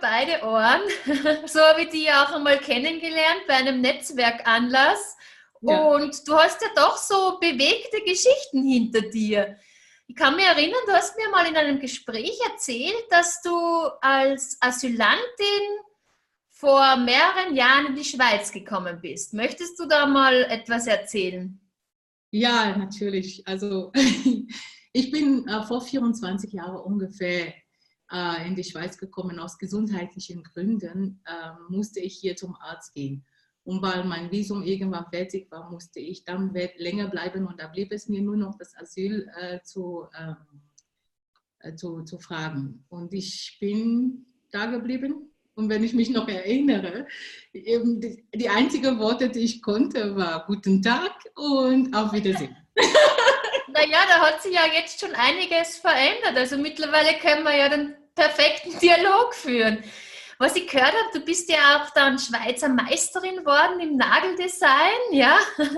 beide Ohren. So habe ich die ja auch einmal kennengelernt bei einem Netzwerkanlass. Ja. Und du hast ja doch so bewegte Geschichten hinter dir. Ich kann mich erinnern, du hast mir mal in einem Gespräch erzählt, dass du als Asylantin vor mehreren Jahren in die Schweiz gekommen bist. Möchtest du da mal etwas erzählen? Ja, natürlich. Also ich bin äh, vor 24 Jahren ungefähr äh, in die Schweiz gekommen. Aus gesundheitlichen Gründen äh, musste ich hier zum Arzt gehen. Und weil mein Visum irgendwann fertig war, musste ich dann länger bleiben und da blieb es mir nur noch das Asyl äh, zu, ähm, äh, zu, zu fragen. Und ich bin da geblieben. Und wenn ich mich noch erinnere, eben die, die einzigen Worte, die ich konnte, war Guten Tag und auf Wiedersehen. Naja, da hat sich ja jetzt schon einiges verändert. Also mittlerweile können wir ja den perfekten Dialog führen. Was ich gehört habe, du bist ja auch dann Schweizer Meisterin worden im Nageldesign, ja?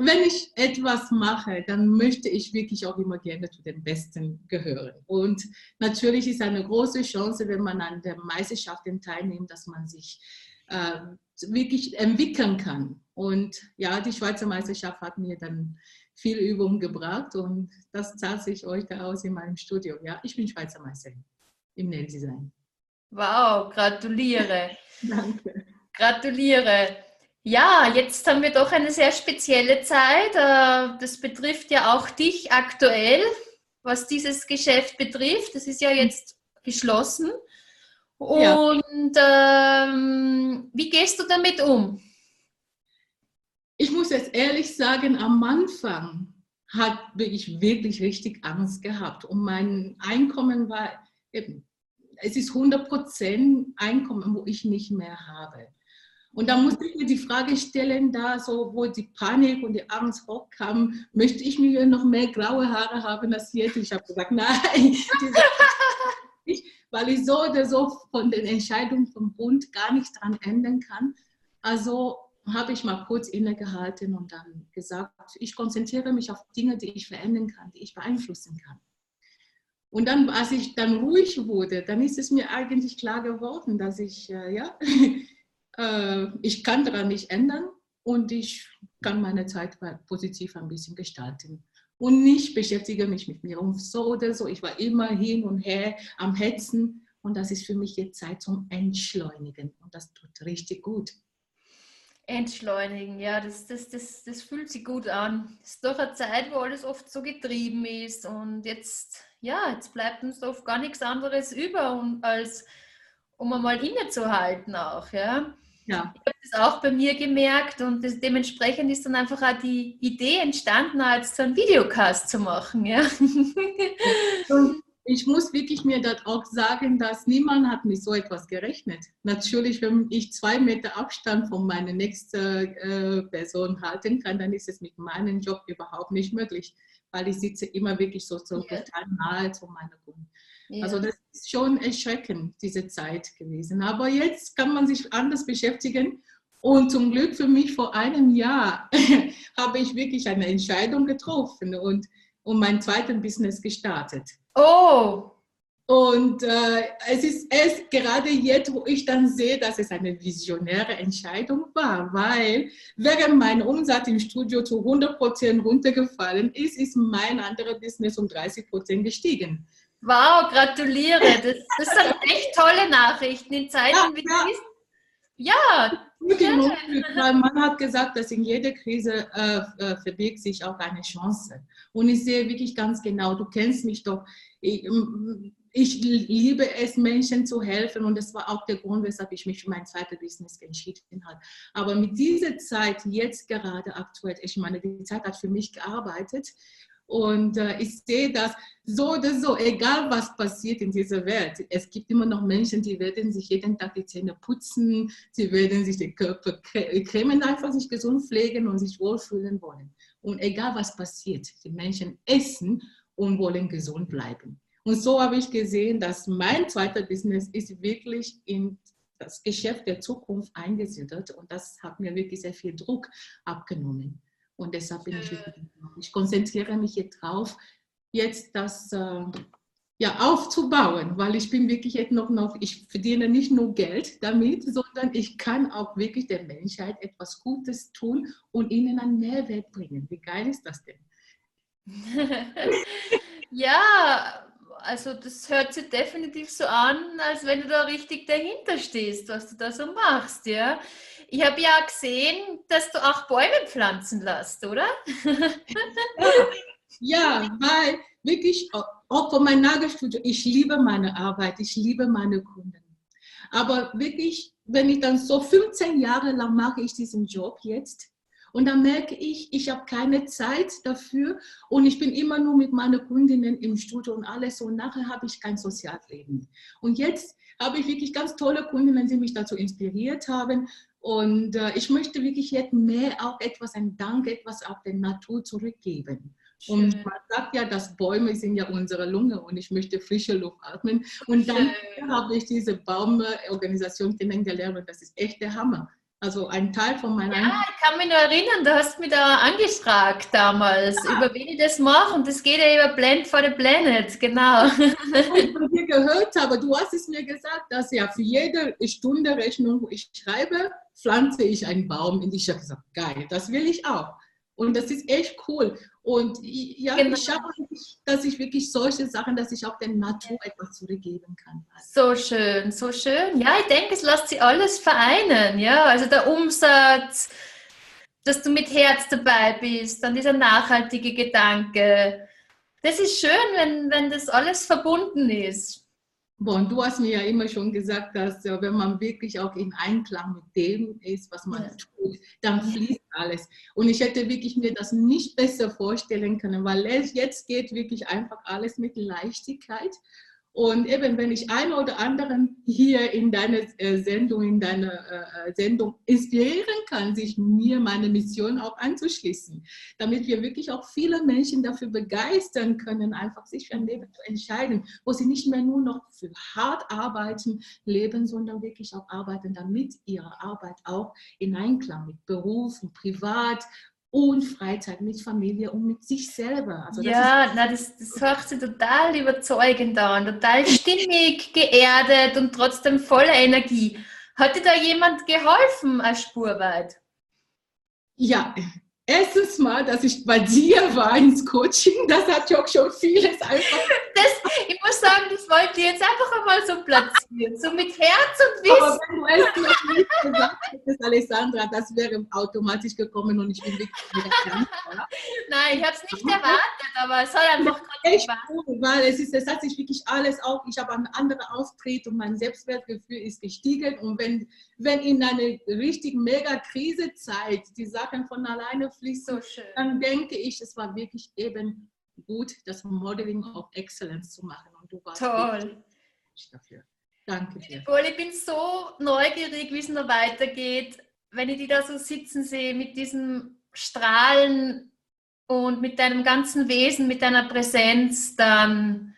Wenn ich etwas mache, dann möchte ich wirklich auch immer gerne zu den Besten gehören. Und natürlich ist eine große Chance, wenn man an der Meisterschaft teilnimmt, dass man sich äh, wirklich entwickeln kann. Und ja, die Schweizer Meisterschaft hat mir dann viel Übung gebracht und das zahlt sich euch da aus in meinem Studio. Ja, ich bin Schweizer Meisterin im Nail-Design. Wow, gratuliere. Danke. Gratuliere. Ja, jetzt haben wir doch eine sehr spezielle Zeit. Äh, das betrifft ja auch dich aktuell, was dieses Geschäft betrifft. Das ist ja jetzt geschlossen. Und ja. ähm, wie gehst du damit um? Ich muss jetzt ehrlich sagen, am Anfang habe ich wirklich richtig Angst gehabt. Und mein Einkommen war eben es ist 100% Einkommen, wo ich nicht mehr habe. Und da musste ich mir die Frage stellen, da so, wo die Panik und die Angst hochkam, möchte ich mir noch mehr graue Haare haben als jetzt? Ich habe gesagt, nein, weil ich so oder so von den Entscheidungen vom Bund gar nicht dran ändern kann. Also habe ich mal kurz innegehalten und dann gesagt, ich konzentriere mich auf Dinge, die ich verändern kann, die ich beeinflussen kann. Und dann, als ich dann ruhig wurde, dann ist es mir eigentlich klar geworden, dass ich, äh, ja, äh, ich kann daran nicht ändern und ich kann meine Zeit positiv ein bisschen gestalten. Und nicht beschäftige mich mit mir um so oder so. Ich war immer hin und her am Hetzen und das ist für mich jetzt Zeit zum Entschleunigen und das tut richtig gut. Entschleunigen, ja, das, das, das, das fühlt sich gut an. Es ist doch eine Zeit, wo alles oft so getrieben ist und jetzt ja, jetzt bleibt uns oft gar nichts anderes über, als um einmal innezuhalten auch. Ja. Ja. Ich habe das auch bei mir gemerkt und das, dementsprechend ist dann einfach auch die Idee entstanden, als so einen Videocast zu machen. Ja. Und ich muss wirklich mir dort auch sagen, dass niemand hat mit so etwas gerechnet. Natürlich, wenn ich zwei Meter Abstand von meiner nächsten äh, Person halten kann, dann ist es mit meinem Job überhaupt nicht möglich weil ich sitze immer wirklich so, so ja. total nahe zu meiner Kunden. Ja. Also das ist schon erschreckend, diese Zeit gewesen. Aber jetzt kann man sich anders beschäftigen. Und zum Glück für mich vor einem Jahr habe ich wirklich eine Entscheidung getroffen und, und mein zweites Business gestartet. Oh, und äh, es ist erst gerade jetzt, wo ich dann sehe, dass es eine visionäre Entscheidung war, weil während mein Umsatz im Studio zu 100 Prozent runtergefallen ist, ist mein anderes Business um 30 Prozent gestiegen. Wow, gratuliere. Das, das sind echt tolle Nachrichten in Zeiten ja, wie ja. diesen. Ja, weil man hat gesagt, dass in jeder Krise äh, äh, verbirgt sich auch eine Chance. Und ich sehe wirklich ganz genau, du kennst mich doch. Ich, ich liebe es, Menschen zu helfen und das war auch der Grund, weshalb ich mich für mein zweites Business entschieden habe. Aber mit dieser Zeit, jetzt gerade aktuell, ich meine, die Zeit hat für mich gearbeitet und äh, ich sehe das so oder so, egal was passiert in dieser Welt, es gibt immer noch Menschen, die werden sich jeden Tag die Zähne putzen, sie werden sich den Körper cremen, einfach sich gesund pflegen und sich wohlfühlen wollen. Und egal was passiert, die Menschen essen und wollen gesund bleiben. Und so habe ich gesehen, dass mein zweiter Business ist wirklich in das Geschäft der Zukunft eingesiedelt und das hat mir wirklich sehr viel Druck abgenommen. Und deshalb bin ich wirklich, ich konzentriere mich jetzt drauf, jetzt das, äh, ja, aufzubauen, weil ich bin wirklich jetzt noch, noch, ich verdiene nicht nur Geld damit, sondern ich kann auch wirklich der Menschheit etwas Gutes tun und ihnen einen Mehrwert bringen. Wie geil ist das denn? ja, also das hört sich definitiv so an, als wenn du da richtig dahinter stehst, was du da so machst, ja. Ich habe ja gesehen, dass du auch Bäume pflanzen lässt, oder? ja, weil wirklich, auch von meinem Nagelstudio, ich liebe meine Arbeit, ich liebe meine Kunden. Aber wirklich, wenn ich dann so 15 Jahre lang mache ich diesen Job jetzt, und dann merke ich, ich habe keine Zeit dafür und ich bin immer nur mit meinen Kundinnen im Studio und alles und nachher habe ich kein Sozialleben. Und jetzt habe ich wirklich ganz tolle Kundinnen, die mich dazu inspiriert haben. Und äh, ich möchte wirklich jetzt mehr auch etwas, ein Dank, etwas auch der Natur zurückgeben. Schön. Und man sagt ja, dass Bäume sind ja unsere Lunge und ich möchte frische Luft atmen. Und dann habe ich diese Baumorganisation kennengelernt und das ist echt der Hammer. Also ein Teil von meiner. Ja, ich kann mich noch erinnern, du hast mich da angefragt damals, ja. über wen ich das mache. Und das geht ja über Blend for the Planet, genau. Ich von dir gehört habe, du hast es mir gesagt, dass ja für jede Stunde Rechnung, wo ich schreibe, pflanze ich einen Baum. Und ich habe gesagt, geil, das will ich auch. Und das ist echt cool. Und ja, genau. ich schaue, dass ich wirklich solche Sachen, dass ich auch der Natur etwas zurückgeben kann. So schön, so schön. Ja, ich denke, es lässt sich alles vereinen. Ja, also der Umsatz, dass du mit Herz dabei bist, dann dieser nachhaltige Gedanke. Das ist schön, wenn, wenn das alles verbunden ist. Bon, du hast mir ja immer schon gesagt, dass wenn man wirklich auch in Einklang mit dem ist, was man ja. tut, dann fließt alles. Und ich hätte wirklich mir das nicht besser vorstellen können, weil jetzt geht wirklich einfach alles mit Leichtigkeit. Und eben, wenn ich einen oder anderen hier in deiner äh, Sendung, in deiner äh, äh, Sendung inspirieren kann, sich mir meine Mission auch anzuschließen, damit wir wirklich auch viele Menschen dafür begeistern können, einfach sich für ein Leben zu entscheiden, wo sie nicht mehr nur noch für hart arbeiten, leben, sondern wirklich auch arbeiten, damit ihre Arbeit auch in Einklang mit Beruf und Privat und Freizeit mit Familie und mit sich selber. Also das ja, ist, na, das, das hört sich total überzeugend an, total stimmig, geerdet und trotzdem voller Energie. Hat dir da jemand geholfen als Spurweit? Ja, Erstens mal, dass ich bei dir war ins Coaching, das hat ja auch schon vieles einfach. Ich wollte ich jetzt einfach einmal so platzieren, so mit Herz und Wissen. Aber wenn du es nicht gesagt hättest, Alessandra, das wäre automatisch gekommen und ich bin wirklich wieder dankbar. Nein, ich habe es nicht erwartet, aber es soll einfach echt cool, weil es, ist, es hat sich wirklich alles auf, ich habe einen anderen Auftritt und mein Selbstwertgefühl ist gestiegen und wenn, wenn in einer richtig mega Krisezeit die Sachen von alleine fließen, so dann denke ich, es war wirklich eben gut, das Modeling of Excellence zu machen. Und du warst Toll. dafür. Danke dir. Ich bin so neugierig, wie es noch weitergeht, wenn ich die da so sitzen sehe mit diesem Strahlen und mit deinem ganzen Wesen, mit deiner Präsenz, dann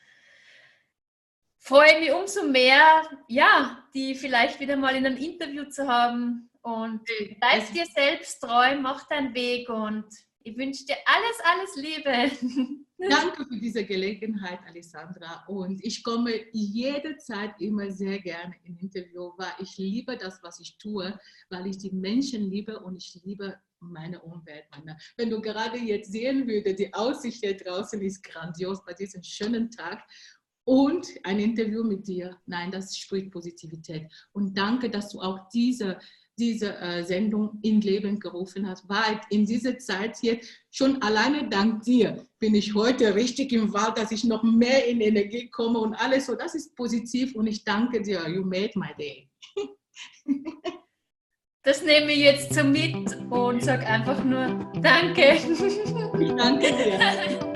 freue ich mich umso mehr, ja, die vielleicht wieder mal in einem Interview zu haben und bleib dir selbst treu, mach deinen Weg und ich wünsche dir alles, alles Liebe. Danke für diese Gelegenheit, Alessandra. Und ich komme jederzeit immer sehr gerne in Interview, weil ich liebe das, was ich tue, weil ich die Menschen liebe und ich liebe meine Umwelt. Meine. Wenn du gerade jetzt sehen würdest, die Aussicht hier draußen ist grandios bei diesem schönen Tag und ein Interview mit dir. Nein, das spricht Positivität. Und danke, dass du auch diese diese äh, Sendung in Leben gerufen hast, weil in dieser Zeit hier schon alleine dank dir bin ich heute richtig im Wald, dass ich noch mehr in Energie komme und alles so. Das ist positiv und ich danke dir. You made my day. Das nehme ich jetzt so mit und sage einfach nur Danke. Ich danke dir.